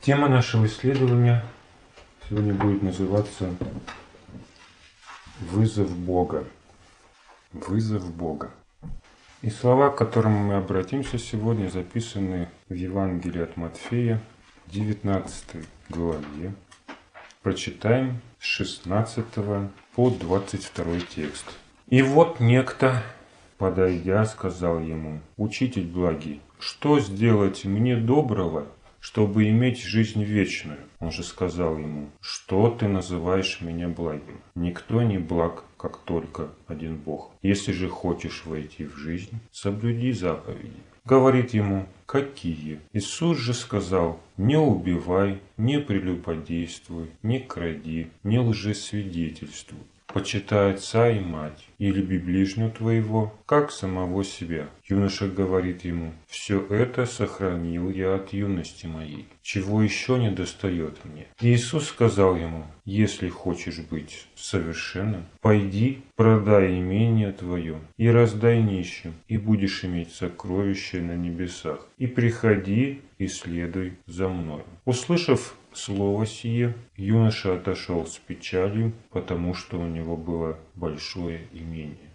Тема нашего исследования сегодня будет называться «Вызов Бога». Вызов Бога. И слова, к которым мы обратимся сегодня, записаны в Евангелии от Матфея, 19 главе. Прочитаем с 16 по 22 текст. «И вот некто, подойдя, сказал ему, «Учитель благий, что сделать мне доброго, чтобы иметь жизнь вечную. Он же сказал ему, что ты называешь меня благим? Никто не благ, как только один Бог. Если же хочешь войти в жизнь, соблюди заповеди. Говорит ему, какие? Иисус же сказал, не убивай, не прелюбодействуй, не кради, не лжесвидетельствуй почитай отца и мать, и люби ближнего твоего, как самого себя. Юноша говорит ему, все это сохранил я от юности моей, чего еще не достает мне. Иисус сказал ему, если хочешь быть совершенным, пойди, продай имение твое и раздай нищим, и будешь иметь сокровища на небесах, и приходи и следуй за мною. Услышав слово сие, юноша отошел с печалью, потому что у него было большое имение.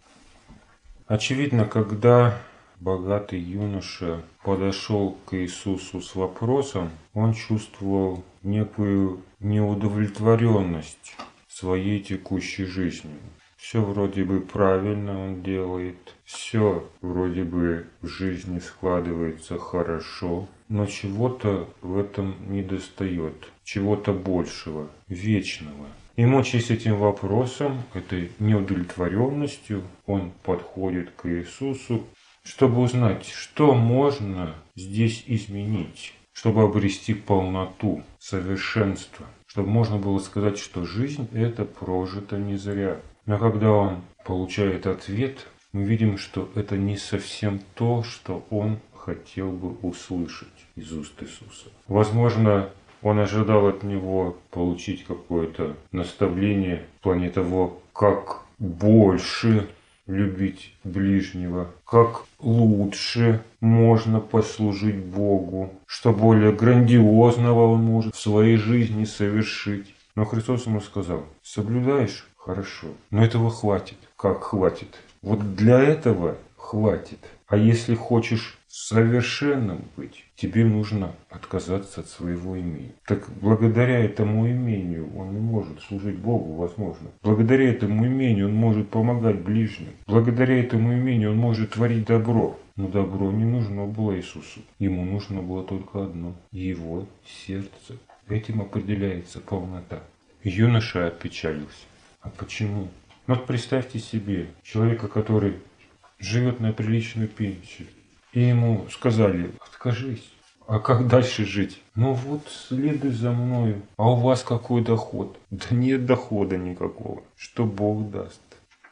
Очевидно, когда богатый юноша подошел к Иисусу с вопросом, он чувствовал некую неудовлетворенность своей текущей жизнью. Все вроде бы правильно он делает, все вроде бы в жизни складывается хорошо, но чего-то в этом не достает, чего-то большего, вечного. И мучаясь этим вопросом, этой неудовлетворенностью, он подходит к Иисусу, чтобы узнать, что можно здесь изменить, чтобы обрести полноту, совершенство, чтобы можно было сказать, что жизнь это прожита не зря, но когда он получает ответ, мы видим, что это не совсем то, что он хотел бы услышать из уст Иисуса. Возможно, он ожидал от него получить какое-то наставление в плане того, как больше любить ближнего, как лучше можно послужить Богу, что более грандиозного он может в своей жизни совершить. Но Христос ему сказал, соблюдаешь Хорошо. Но этого хватит. Как хватит? Вот для этого хватит. А если хочешь совершенным быть, тебе нужно отказаться от своего имени. Так благодаря этому имению он не может служить Богу, возможно. Благодаря этому имению он может помогать ближним. Благодаря этому имению он может творить добро. Но добро не нужно было Иисусу. Ему нужно было только одно – его сердце. Этим определяется полнота. Юноша опечалился. А почему? Ну вот представьте себе человека, который живет на приличную пенсию, и ему сказали, откажись. А как дальше жить? Ну вот, следуй за мною. А у вас какой доход? Да нет дохода никакого. Что Бог даст.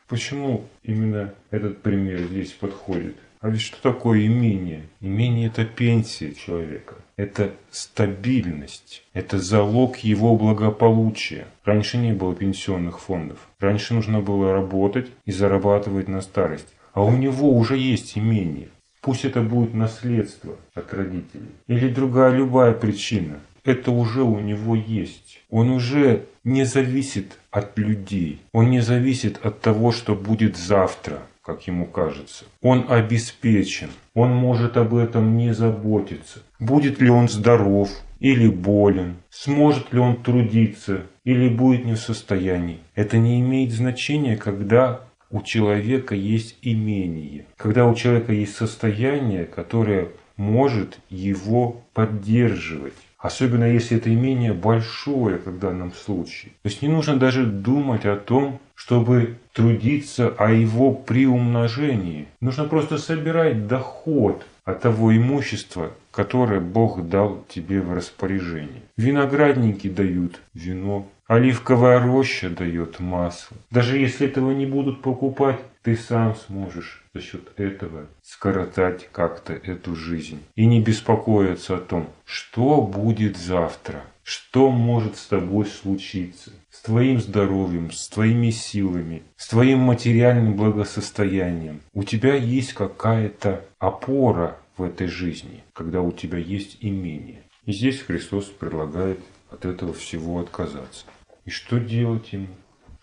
Почему именно этот пример здесь подходит? А ведь что такое имение? Имение – это пенсия человека. Это стабильность. Это залог его благополучия. Раньше не было пенсионных фондов. Раньше нужно было работать и зарабатывать на старость. А у него уже есть имение. Пусть это будет наследство от родителей. Или другая любая причина. Это уже у него есть. Он уже не зависит от людей. Он не зависит от того, что будет завтра как ему кажется. Он обеспечен, он может об этом не заботиться. Будет ли он здоров или болен, сможет ли он трудиться или будет не в состоянии. Это не имеет значения, когда у человека есть имение, когда у человека есть состояние, которое может его поддерживать. Особенно если это имение большое, как в данном случае. То есть не нужно даже думать о том, чтобы трудиться о его приумножении. Нужно просто собирать доход от того имущества, которое Бог дал тебе в распоряжение. Виноградники дают вино, оливковая роща дает масло. Даже если этого не будут покупать, ты сам сможешь за счет этого скоротать как-то эту жизнь. И не беспокоиться о том, что будет завтра, что может с тобой случиться, с твоим здоровьем, с твоими силами, с твоим материальным благосостоянием. У тебя есть какая-то опора в этой жизни, когда у тебя есть имение. И здесь Христос предлагает от этого всего отказаться. И что делать ему?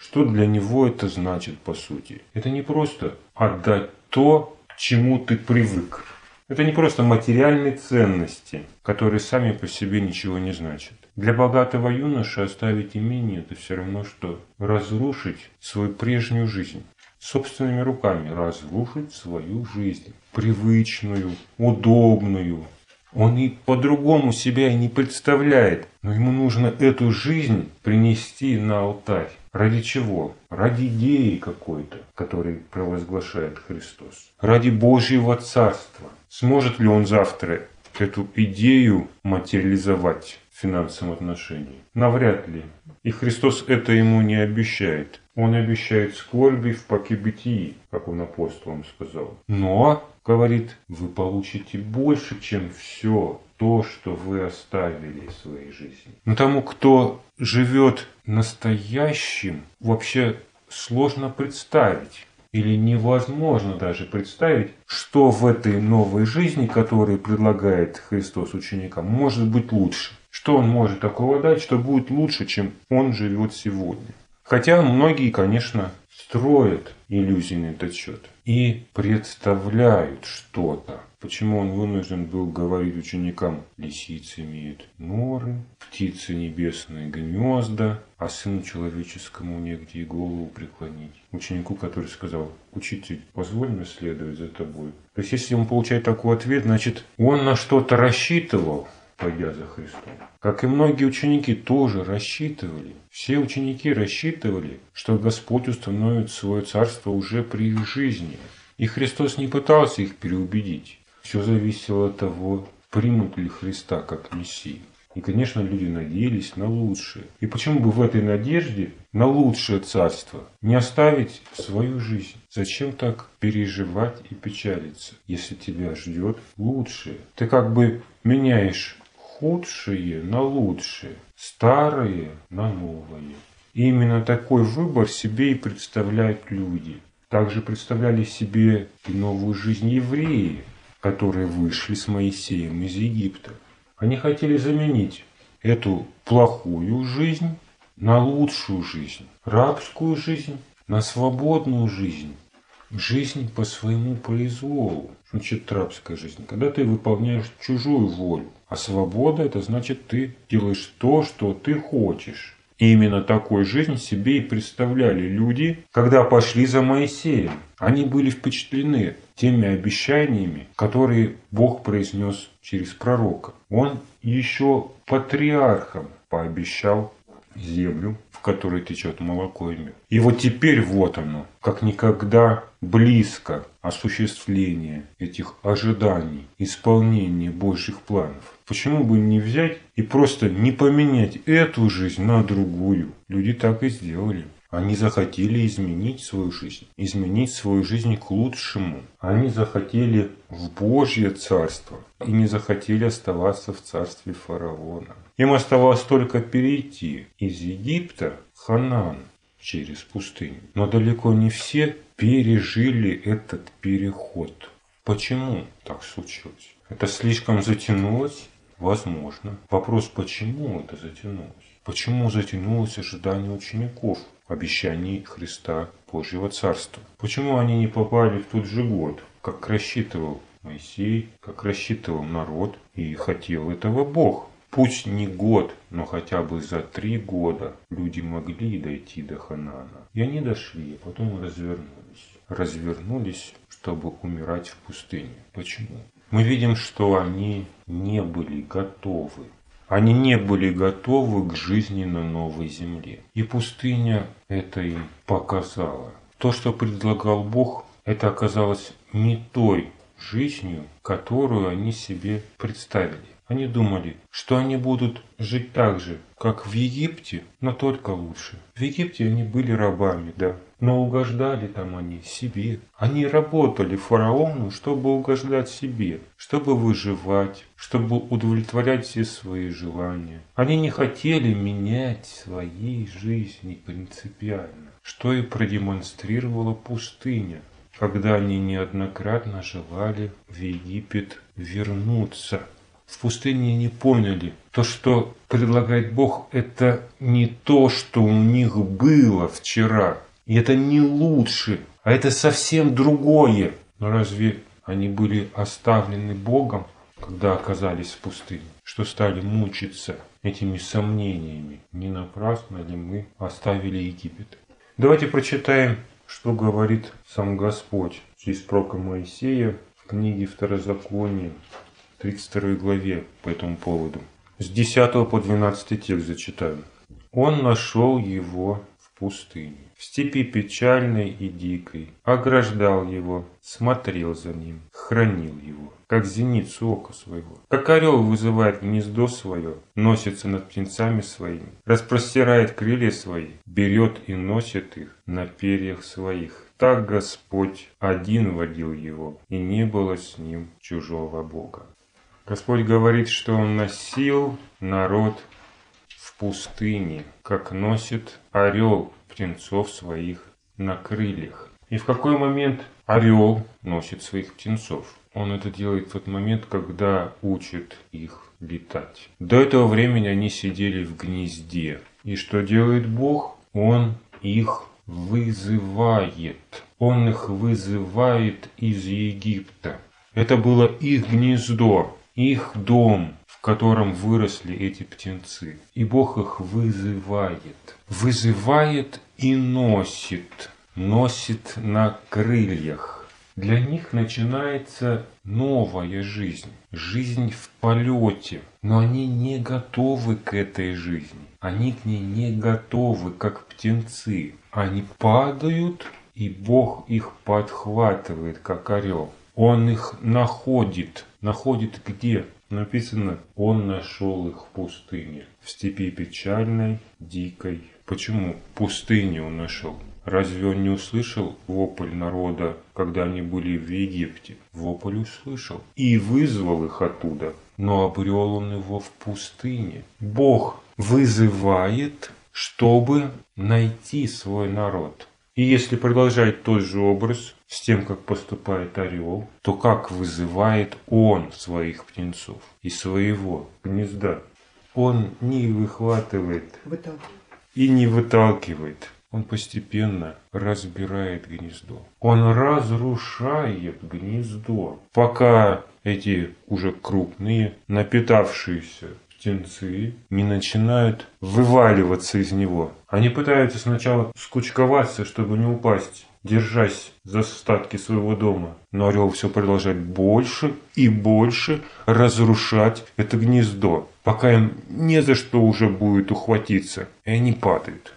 Что для него это значит по сути? Это не просто отдать то, к чему ты привык. Это не просто материальные ценности, которые сами по себе ничего не значат. Для богатого юноши оставить имение – это все равно, что разрушить свою прежнюю жизнь. Собственными руками разрушить свою жизнь. Привычную, удобную, он и по-другому себя и не представляет. Но ему нужно эту жизнь принести на алтарь. Ради чего? Ради идеи какой-то, которой провозглашает Христос. Ради Божьего Царства. Сможет ли он завтра эту идею материализовать в финансовом отношении? Навряд ли. И Христос это ему не обещает. Он обещает скорби в покибытии, как он апостолам сказал. Но говорит, вы получите больше, чем все то, что вы оставили в своей жизни. Но тому, кто живет настоящим, вообще сложно представить или невозможно даже представить, что в этой новой жизни, которую предлагает Христос ученикам, может быть лучше. Что он может такого дать, что будет лучше, чем он живет сегодня. Хотя многие, конечно, строят иллюзии на этот счет и представляют что-то. Почему он вынужден был говорить ученикам, лисицы имеют норы, птицы небесные гнезда, а сыну человеческому негде и голову преклонить. Ученику, который сказал, учитель, позволь мне следовать за тобой. То есть, если он получает такой ответ, значит, он на что-то рассчитывал, пойдя за Христом. Как и многие ученики тоже рассчитывали. Все ученики рассчитывали, что Господь установит свое царство уже при их жизни. И Христос не пытался их переубедить. Все зависело от того, примут ли Христа как Мессию. И, конечно, люди надеялись на лучшее. И почему бы в этой надежде на лучшее царство не оставить свою жизнь? Зачем так переживать и печалиться, если тебя ждет лучшее? Ты как бы меняешь худшие на лучшие, старые на новые. И именно такой выбор себе и представляют люди. Также представляли себе и новую жизнь евреи, которые вышли с Моисеем из Египта. Они хотели заменить эту плохую жизнь на лучшую жизнь, рабскую жизнь на свободную жизнь, жизнь по своему произволу. Значит, рабская жизнь, когда ты выполняешь чужую волю. А свобода – это значит, ты делаешь то, что ты хочешь. И именно такой жизнь себе и представляли люди, когда пошли за Моисеем. Они были впечатлены теми обещаниями, которые Бог произнес через пророка. Он еще патриархам пообещал землю, в которой течет молоко и мед. И вот теперь вот оно, как никогда близко осуществление этих ожиданий, исполнение Божьих планов. Почему бы не взять и просто не поменять эту жизнь на другую? Люди так и сделали. Они захотели изменить свою жизнь, изменить свою жизнь к лучшему. Они захотели в Божье царство и не захотели оставаться в царстве фараона. Им оставалось только перейти из Египта в Ханан через пустыню. Но далеко не все пережили этот переход. Почему так случилось? Это слишком затянулось? Возможно. Вопрос, почему это затянулось? Почему затянулось ожидание учеников? обещаний Христа Божьего Царства. Почему они не попали в тот же год, как рассчитывал Моисей, как рассчитывал народ и хотел этого Бог? Пусть не год, но хотя бы за три года люди могли дойти до Ханана. И они дошли, а потом развернулись. Развернулись, чтобы умирать в пустыне. Почему? Мы видим, что они не были готовы они не были готовы к жизни на новой земле. И пустыня это им показала. То, что предлагал Бог, это оказалось не той жизнью, которую они себе представили. Они думали, что они будут жить так же, как в Египте, но только лучше. В Египте они были рабами, да, но угождали там они себе. Они работали фараону, чтобы угождать себе, чтобы выживать, чтобы удовлетворять все свои желания. Они не хотели менять своей жизни принципиально, что и продемонстрировала пустыня, когда они неоднократно желали в Египет вернуться в пустыне не поняли, то, что предлагает Бог, это не то, что у них было вчера. И это не лучше, а это совсем другое. Но разве они были оставлены Богом, когда оказались в пустыне, что стали мучиться этими сомнениями? Не напрасно ли мы оставили Египет? Давайте прочитаем, что говорит сам Господь через пророка Моисея в книге Второзакония, 32 главе по этому поводу. С 10 по 12 текст зачитаю. «Он нашел его пустыне, в степи печальной и дикой, ограждал его, смотрел за ним, хранил его, как зеницу ока своего. Как орел вызывает гнездо свое, носится над птенцами своими, распростирает крылья свои, берет и носит их на перьях своих. Так Господь один водил его, и не было с ним чужого Бога. Господь говорит, что Он носил народ пустыне, как носит орел птенцов своих на крыльях. И в какой момент орел носит своих птенцов? Он это делает в тот момент, когда учит их летать. До этого времени они сидели в гнезде. И что делает Бог? Он их вызывает. Он их вызывает из Египта. Это было их гнездо их дом, в котором выросли эти птенцы. И Бог их вызывает. Вызывает и носит. Носит на крыльях. Для них начинается новая жизнь. Жизнь в полете. Но они не готовы к этой жизни. Они к ней не готовы, как птенцы. Они падают, и Бог их подхватывает, как орел. Он их находит. Находит где? Написано, он нашел их в пустыне, в степи печальной, дикой. Почему пустыню он нашел? Разве он не услышал вопль народа, когда они были в Египте? Вопль услышал и вызвал их оттуда. Но обрел он его в пустыне. Бог вызывает, чтобы найти свой народ. И если продолжать тот же образ с тем, как поступает орел, то как вызывает он своих птенцов из своего гнезда? Он не выхватывает и не выталкивает. Он постепенно разбирает гнездо. Он разрушает гнездо, пока эти уже крупные, напитавшиеся птенцы не начинают вываливаться из него. Они пытаются сначала скучковаться, чтобы не упасть, держась за остатки своего дома. Но орел все продолжает больше и больше разрушать это гнездо, пока им не за что уже будет ухватиться, и они падают.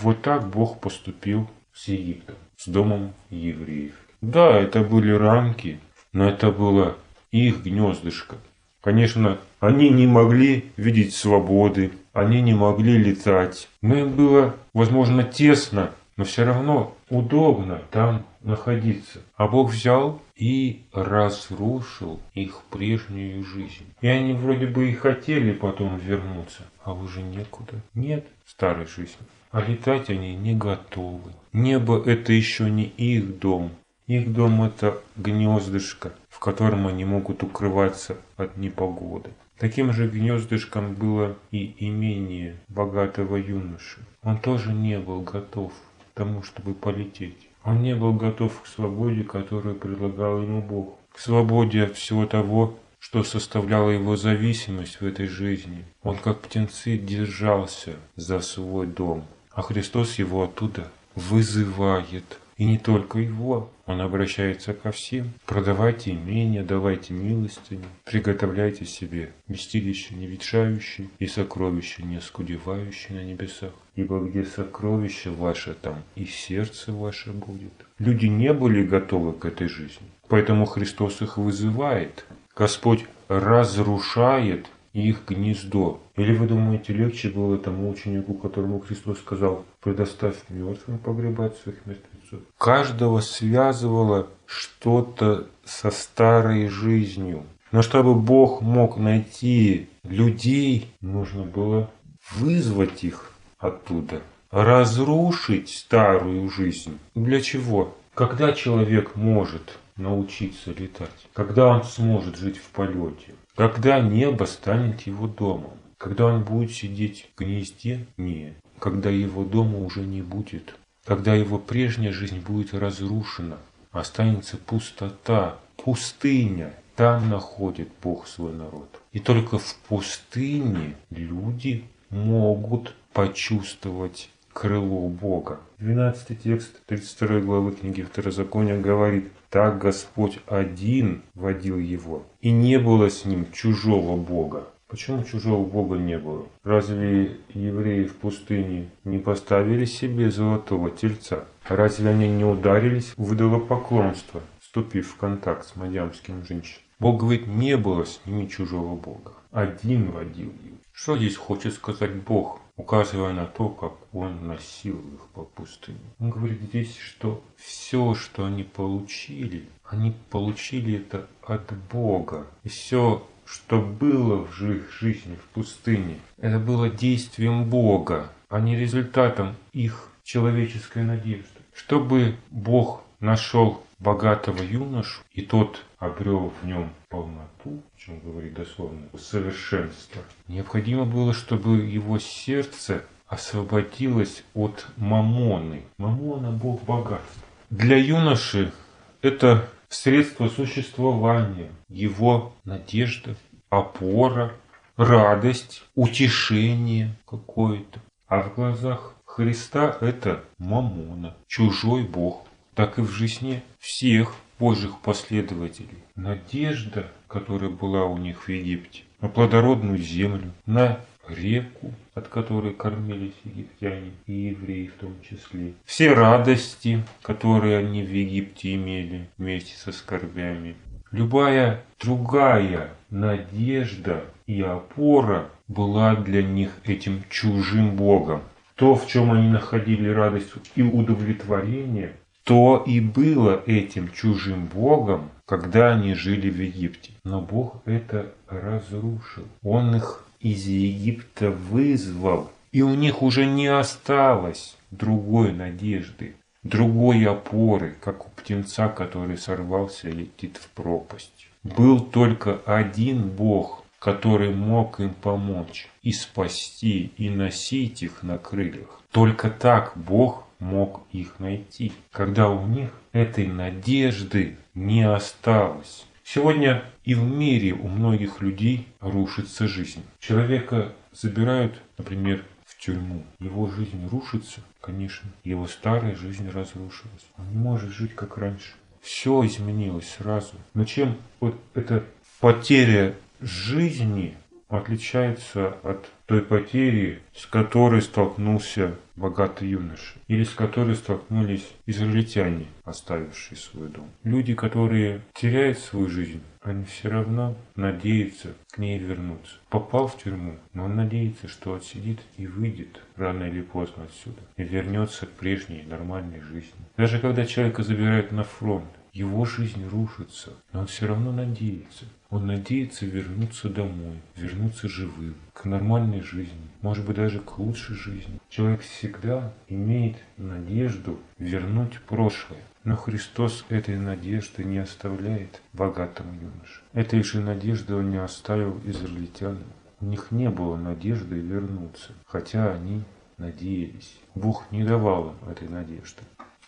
Вот так Бог поступил с Египтом, с домом евреев. Да, это были рамки, но это было их гнездышко, Конечно, они не могли видеть свободы, они не могли летать. Но им было, возможно, тесно, но все равно удобно там находиться. А Бог взял и разрушил их прежнюю жизнь. И они вроде бы и хотели потом вернуться, а уже некуда. Нет старой жизни. А летать они не готовы. Небо это еще не их дом. Их дом это гнездышко, котором они могут укрываться от непогоды. Таким же гнездышком было и имение богатого юноши. Он тоже не был готов к тому, чтобы полететь. Он не был готов к свободе, которую предлагал ему Бог. К свободе от всего того, что составляло его зависимость в этой жизни. Он как птенцы держался за свой дом, а Христос его оттуда вызывает и не только его. Он обращается ко всем. Продавайте имения, давайте милостыни, приготовляйте себе вместилище не ветшающее и сокровище не оскудевающее на небесах. Ибо где сокровище ваше, там и сердце ваше будет. Люди не были готовы к этой жизни. Поэтому Христос их вызывает. Господь разрушает их гнездо. Или вы думаете, легче было тому ученику, которому Христос сказал, предоставь мертвым погребать своих мертвецов? Каждого связывало что-то со старой жизнью. Но чтобы Бог мог найти людей, нужно было вызвать их оттуда, разрушить старую жизнь. Для чего? Когда человек может научиться летать, когда он сможет жить в полете, Когда небо станет его домом? Когда он будет сидеть в гнезде? Нет. Когда его дома уже не будет. Когда его прежняя жизнь будет разрушена. Останется пустота, пустыня. Там находит Бог свой народ. И только в пустыне люди могут почувствовать крыло Бога. 12 текст 32 главы книги Второзакония говорит, «Так Господь один водил его, и не было с ним чужого Бога». Почему чужого Бога не было? Разве евреи в пустыне не поставили себе золотого тельца? Разве они не ударились в идолопоклонство, вступив в контакт с мадьямским женщиной? Бог говорит, не было с ними чужого Бога. Один водил их. Что здесь хочет сказать Бог, указывая на то, как Он носил их по пустыне? Он говорит здесь, что все, что они получили, они получили это от Бога. И все, что было в их жизни в пустыне, это было действием Бога, а не результатом их человеческой надежды. Чтобы Бог нашел богатого юношу, и тот обрел в нем полноту, о чем говорит дословно, совершенство, необходимо было, чтобы его сердце освободилось от мамоны. Мамона – бог богатства. Для юноши это средство существования, его надежда, опора, радость, утешение какое-то. А в глазах Христа это мамона, чужой бог, так и в жизни всех Божьих последователей. Надежда, которая была у них в Египте, на плодородную землю, на реку, от которой кормились египтяне и евреи в том числе. Все радости, которые они в Египте имели вместе со скорбями. Любая другая надежда и опора была для них этим чужим Богом. То, в чем они находили радость и удовлетворение, то и было этим чужим Богом, когда они жили в Египте. Но Бог это разрушил. Он их из Египта вызвал, и у них уже не осталось другой надежды, другой опоры, как у птенца, который сорвался и летит в пропасть. Был только один Бог, который мог им помочь и спасти, и носить их на крыльях. Только так Бог мог их найти, когда у них этой надежды не осталось. Сегодня и в мире у многих людей рушится жизнь. Человека забирают, например, в тюрьму. Его жизнь рушится, конечно. Его старая жизнь разрушилась. Он не может жить как раньше. Все изменилось сразу. Но чем вот эта потеря жизни отличается от той потери, с которой столкнулся богатый юноша, или с которой столкнулись израильтяне, оставившие свой дом. Люди, которые теряют свою жизнь, они все равно надеются к ней вернуться. Попал в тюрьму, но он надеется, что отсидит и выйдет рано или поздно отсюда и вернется к прежней нормальной жизни. Даже когда человека забирают на фронт, его жизнь рушится, но он все равно надеется. Он надеется вернуться домой, вернуться живым, к нормальной жизни, может быть даже к лучшей жизни. Человек всегда имеет надежду вернуть прошлое. Но Христос этой надежды не оставляет богатому юноше. Этой же надежды Он не оставил израильтянам. У них не было надежды вернуться, хотя они надеялись. Бог не давал им этой надежды.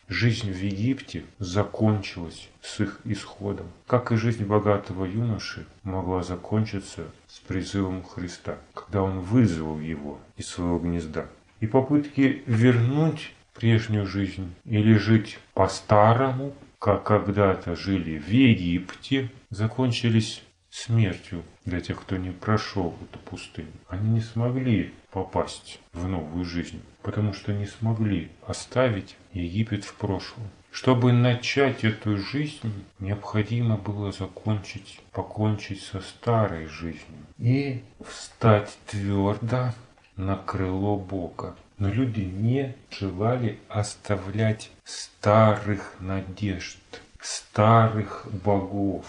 Жизнь в Египте закончилась с их исходом, как и жизнь богатого юноши могла закончиться с призывом Христа, когда он вызвал его из своего гнезда. И попытки вернуть прежнюю жизнь или жить по-старому, как когда-то жили в Египте, закончились смертью для тех, кто не прошел эту пустыню. Они не смогли попасть в новую жизнь, потому что не смогли оставить Египет в прошлом. Чтобы начать эту жизнь, необходимо было закончить, покончить со старой жизнью и встать твердо на крыло Бога. Но люди не желали оставлять старых надежд, старых богов,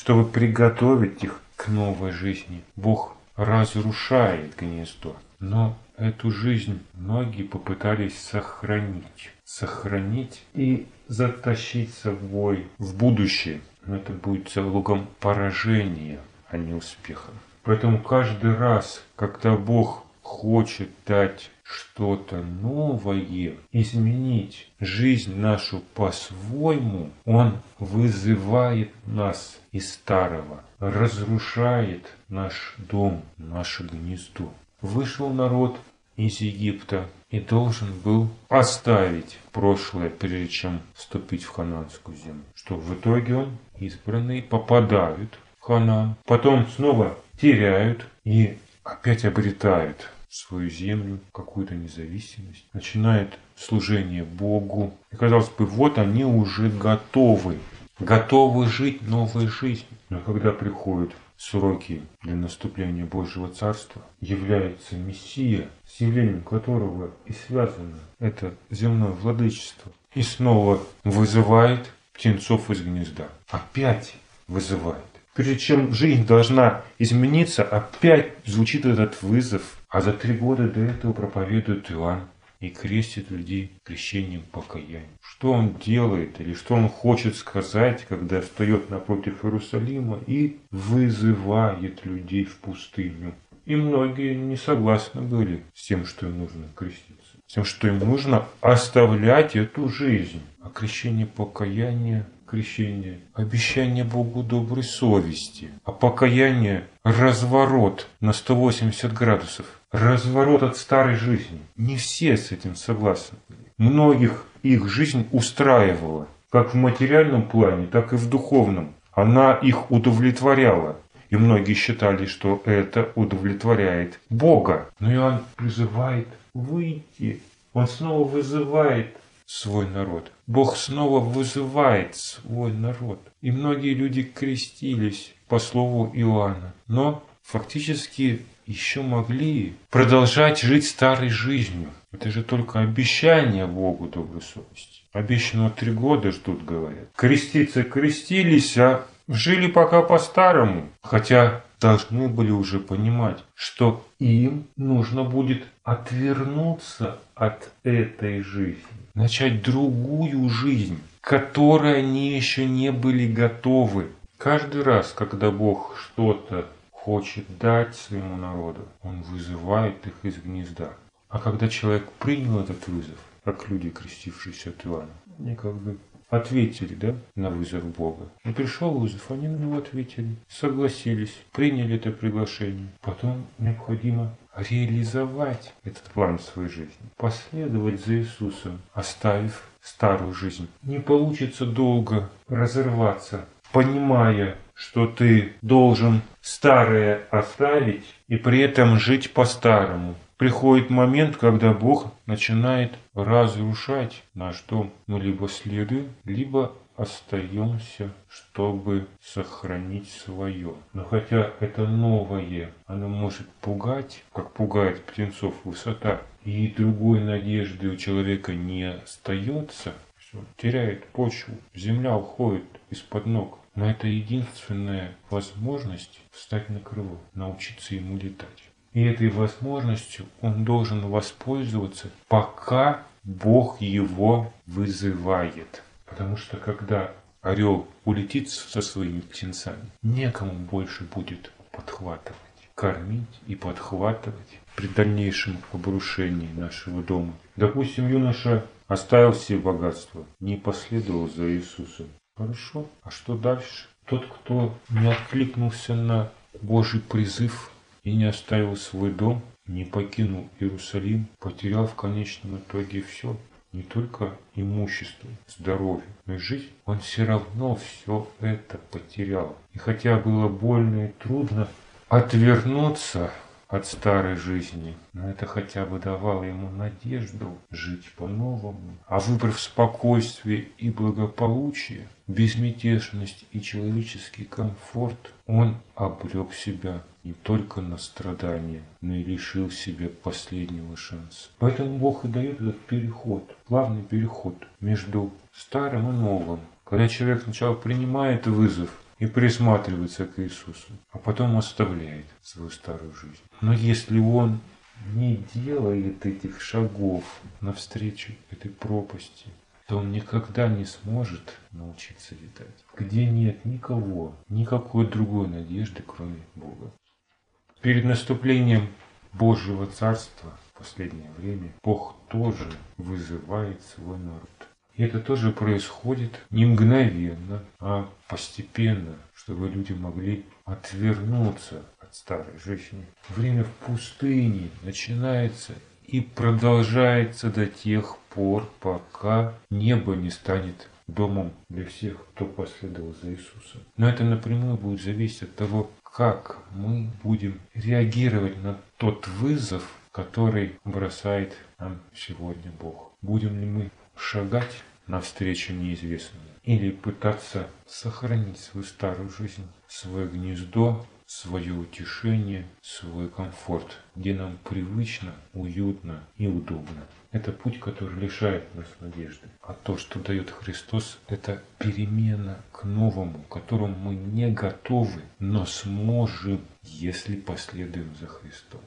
чтобы приготовить их к новой жизни. Бог разрушает гнездо, но эту жизнь многие попытались сохранить. Сохранить и затащить собой в будущее. Но это будет залогом поражения а не успехом. Поэтому каждый раз, когда Бог хочет дать что-то новое, изменить жизнь нашу по-своему, Он вызывает нас из старого, разрушает наш дом, наше гнездо. Вышел народ из Египта и должен был оставить прошлое, прежде чем вступить в хананскую землю. Что в итоге он, избранные, попадают в Ханан, потом снова теряют и опять обретают свою землю, какую-то независимость, начинает служение Богу. И казалось бы, вот они уже готовы, готовы жить новой жизнью. Но когда приходят сроки для наступления Божьего Царства, является Мессия, с явлением которого и связано это земное владычество, и снова вызывает птенцов из гнезда. Опять вызывает. Прежде чем жизнь должна измениться, опять звучит этот вызов а за три года до этого проповедует Иоанн и крестит людей крещением покаяния. Что он делает или что он хочет сказать, когда встает напротив Иерусалима и вызывает людей в пустыню? И многие не согласны были с тем, что им нужно креститься, с тем, что им нужно оставлять эту жизнь. А крещение покаяния крещение, обещание Богу доброй совести, а покаяние – разворот на 180 градусов, разворот от старой жизни. Не все с этим согласны. Многих их жизнь устраивала, как в материальном плане, так и в духовном. Она их удовлетворяла. И многие считали, что это удовлетворяет Бога. Но Иоанн призывает выйти. Он снова вызывает свой народ. Бог снова вызывает свой народ. И многие люди крестились по слову Иоанна. Но фактически еще могли продолжать жить старой жизнью. Это же только обещание Богу доброй совести. Обещанного три года ждут, говорят. Креститься крестились, а жили пока по-старому. Хотя должны были уже понимать, что им нужно будет отвернуться от этой жизни, начать другую жизнь, которой они еще не были готовы. Каждый раз, когда Бог что-то хочет дать своему народу, Он вызывает их из гнезда. А когда человек принял этот вызов, как люди, крестившиеся от Иоанна, они как бы ответили, да, на вызов Бога. И пришел вызов, они на него ответили, согласились, приняли это приглашение. Потом необходимо реализовать этот план в своей жизни, последовать за Иисусом, оставив старую жизнь. Не получится долго разорваться, понимая, что ты должен старое оставить и при этом жить по-старому. Приходит момент, когда Бог начинает разрушать наш дом. Мы либо следуем, либо остаемся, чтобы сохранить свое. Но хотя это новое, оно может пугать, как пугает птенцов высота, и другой надежды у человека не остается, все, теряет почву, земля уходит из-под ног. Но это единственная возможность встать на крыло, научиться ему летать. И этой возможностью он должен воспользоваться, пока Бог его вызывает. Потому что когда орел улетит со своими птенцами, некому больше будет подхватывать, кормить и подхватывать при дальнейшем обрушении нашего дома. Допустим, юноша оставил все богатства, не последовал за Иисусом. Хорошо, а что дальше? Тот, кто не откликнулся на Божий призыв и не оставил свой дом, не покинул Иерусалим, потерял в конечном итоге все не только имущество, здоровье, но и жизнь, он все равно все это потерял. И хотя было больно и трудно отвернуться от старой жизни, но это хотя бы давало ему надежду жить по-новому. А выбрав спокойствие и благополучие, безмятежность и человеческий комфорт, он обрек себя не только на страдания, но и лишил себя последнего шанса. Поэтому Бог и дает этот переход, плавный переход между старым и новым. Когда человек сначала принимает вызов и присматривается к Иисусу, а потом оставляет свою старую жизнь. Но если он не делает этих шагов навстречу этой пропасти, то он никогда не сможет научиться летать. Где нет никого, никакой другой надежды, кроме Бога. Перед наступлением Божьего Царства в последнее время Бог тоже вызывает свой народ. Это тоже происходит не мгновенно, а постепенно, чтобы люди могли отвернуться от старой жизни. Время в пустыне начинается и продолжается до тех пор, пока небо не станет домом для всех, кто последовал за Иисусом. Но это напрямую будет зависеть от того, как мы будем реагировать на тот вызов, который бросает нам сегодня Бог. Будем ли мы шагать навстречу неизвестному или пытаться сохранить свою старую жизнь, свое гнездо, свое утешение, свой комфорт, где нам привычно, уютно и удобно. Это путь, который лишает нас надежды. А то, что дает Христос, это перемена к новому, к которому мы не готовы, но сможем, если последуем за Христом.